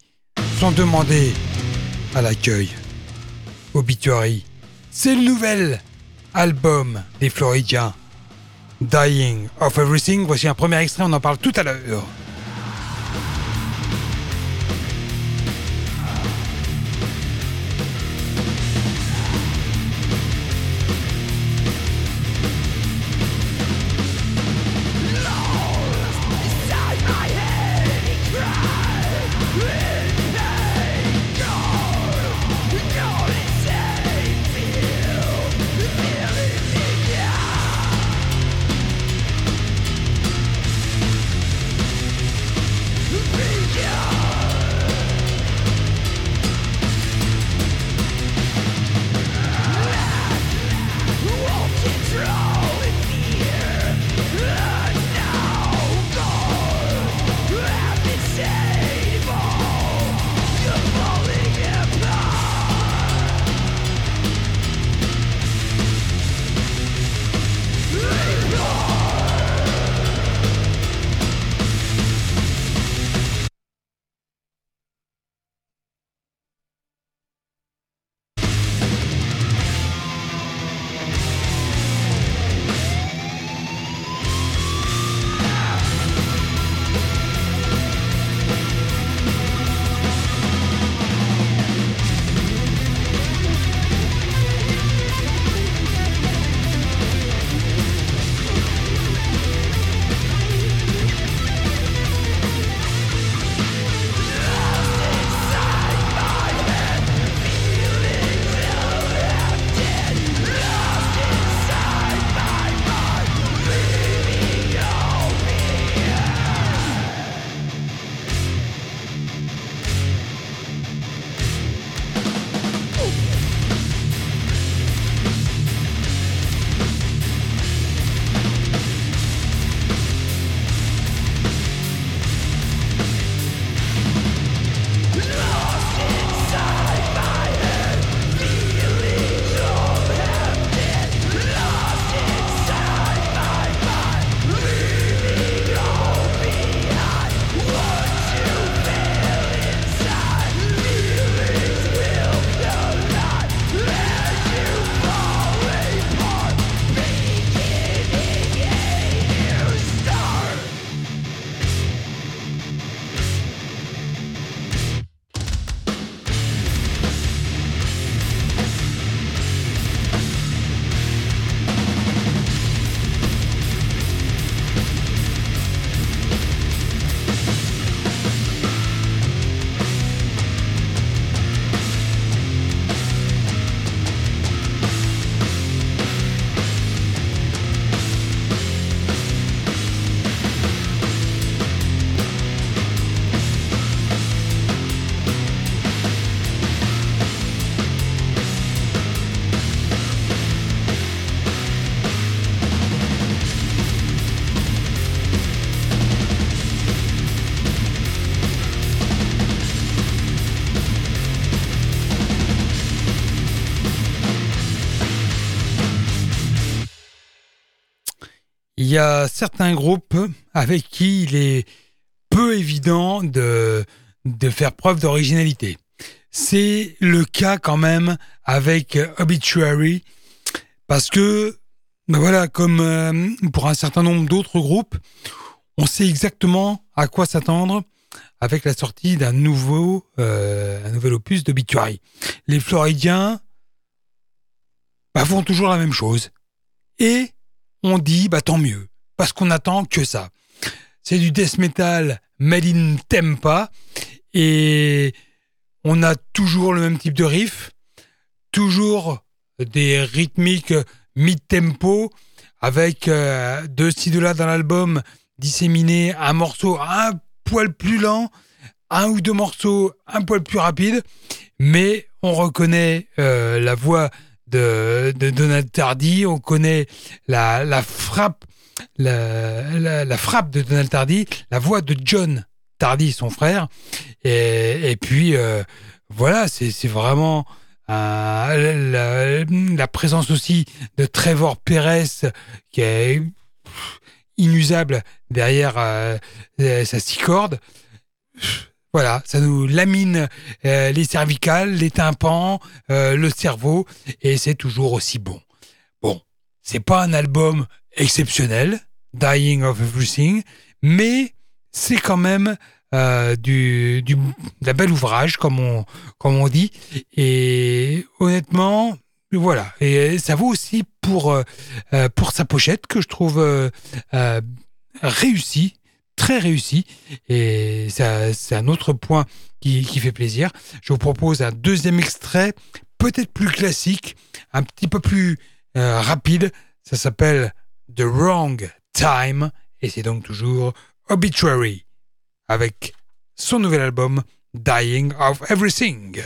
sont demandés à l'accueil. Obituary. C'est le nouvel album des Floridiens. Dying of Everything. Voici un premier extrait, on en parle tout à l'heure. A certains groupes avec qui il est peu évident de, de faire preuve d'originalité. C'est le cas quand même avec Obituary, parce que, ben voilà, comme euh, pour un certain nombre d'autres groupes, on sait exactement à quoi s'attendre avec la sortie d'un nouveau, euh, nouvel opus d'Obituary. Les Floridiens bah, font toujours la même chose. Et on dit bah tant mieux, parce qu'on attend que ça. C'est du death metal made in Tempa, et on a toujours le même type de riff, toujours des rythmiques mid-tempo, avec de ci de là dans l'album disséminé un morceau un poil plus lent, un ou deux morceaux un poil plus rapide, mais on reconnaît la voix de, Donald Tardy, on connaît la, frappe, la, frappe de Donald Tardy, la voix de John Tardy, son frère, et, puis euh, voilà, c'est vraiment la, présence aussi de Trevor Perez qui est inusable derrière euh, sa six cordes. Voilà, ça nous lamine euh, les cervicales, les tympans, euh, le cerveau, et c'est toujours aussi bon. Bon, c'est pas un album exceptionnel, Dying of Everything, mais c'est quand même euh, du, du d'un bel ouvrage, comme on, comme on dit. Et honnêtement, voilà. Et ça vaut aussi pour, pour sa pochette que je trouve réussie très réussi et c'est un autre point qui, fait plaisir. Je vous propose un deuxième extrait, peut-être plus classique, un petit peu plus euh, rapide. Ça s'appelle The Wrong Time et c'est donc toujours Obituary avec son nouvel album Dying of Everything.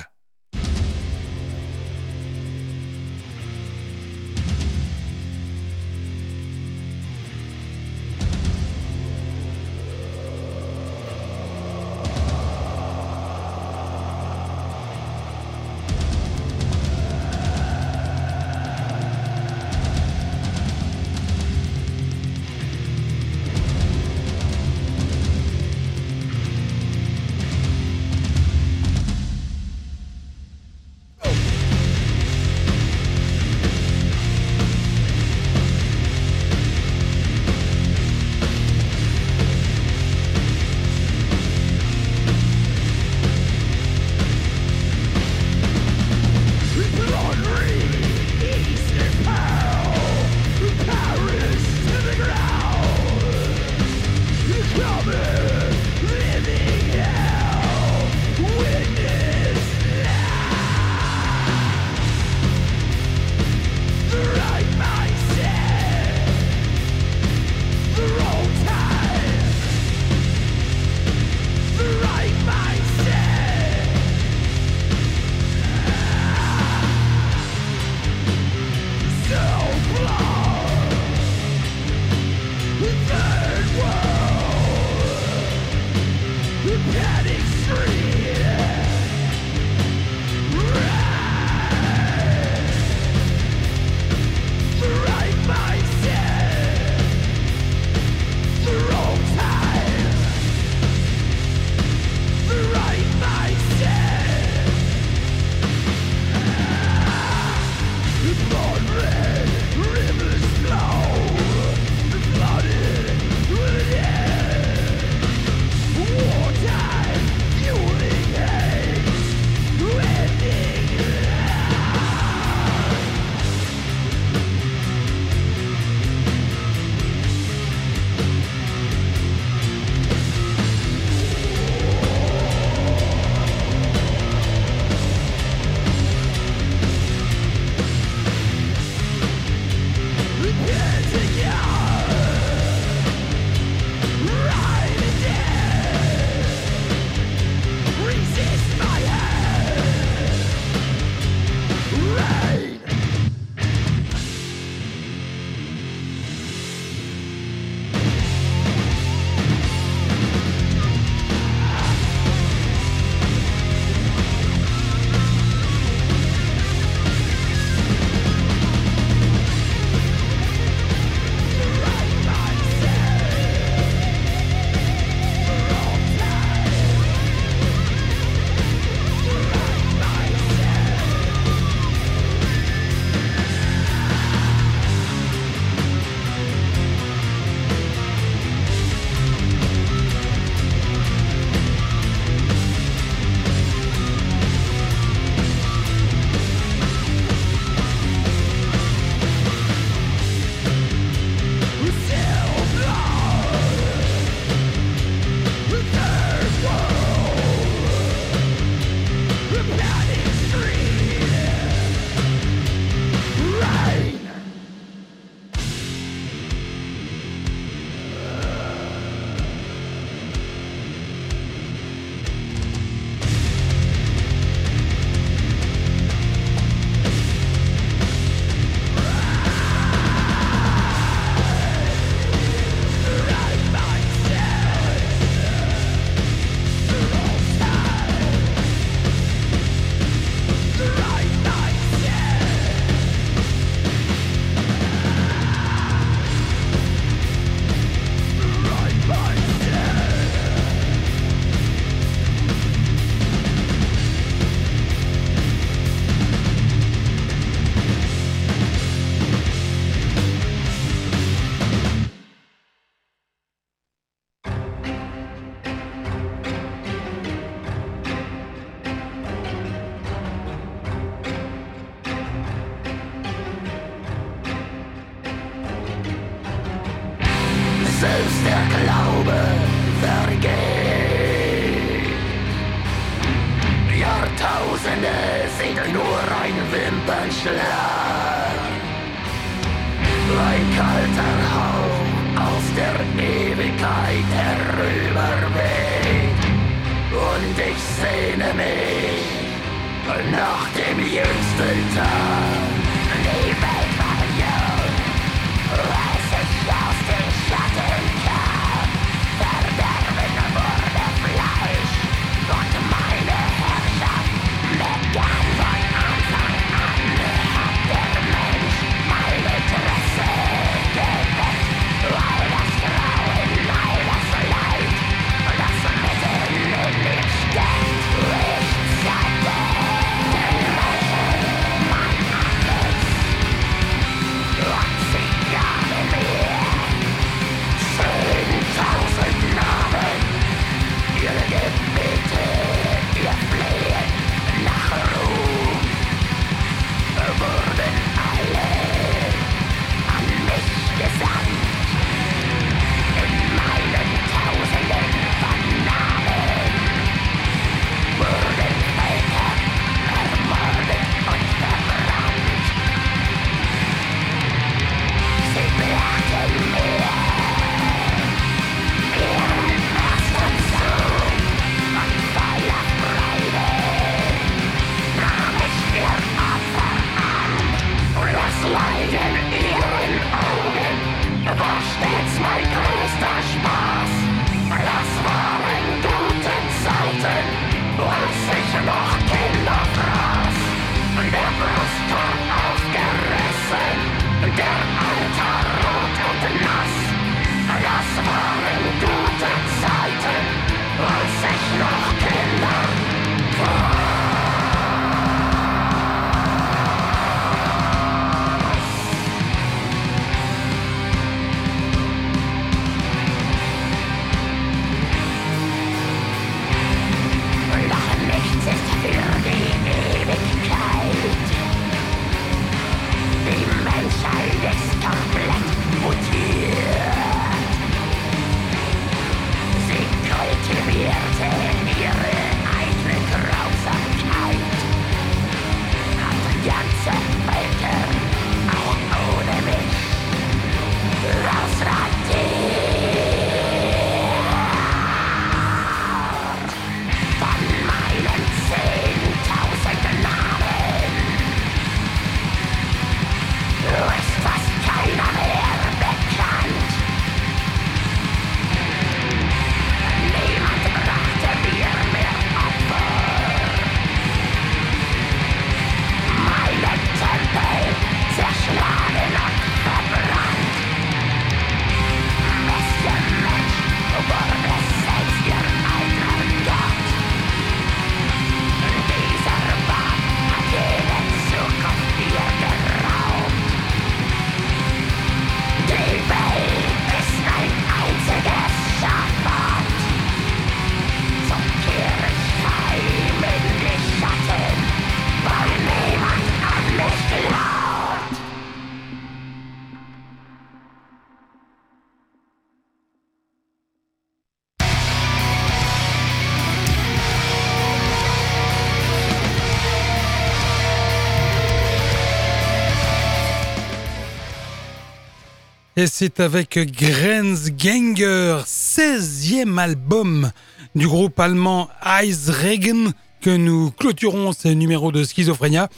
Et c'est avec Grenzgänger, 16e album du groupe allemand Eisregen, que nous clôturons ce numéro de Schizophrénia.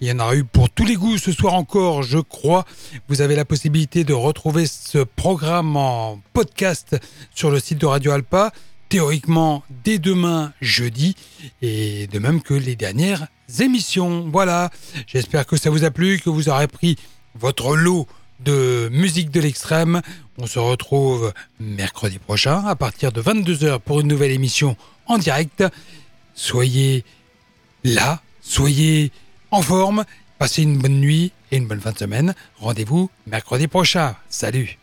Il y en aura eu pour tous les goûts ce soir encore, je crois. Vous avez la possibilité de retrouver ce programme en podcast sur le site de Radio Alpa, théoriquement dès demain jeudi, et de même que les dernières émissions. Voilà, j'espère que ça vous a plu, que vous aurez pris votre lot de musique de l'extrême. On se retrouve mercredi prochain à partir de 22h pour une nouvelle émission en direct. Soyez là, soyez en forme, passez une bonne nuit et une bonne fin de semaine. Rendez-vous mercredi prochain. Salut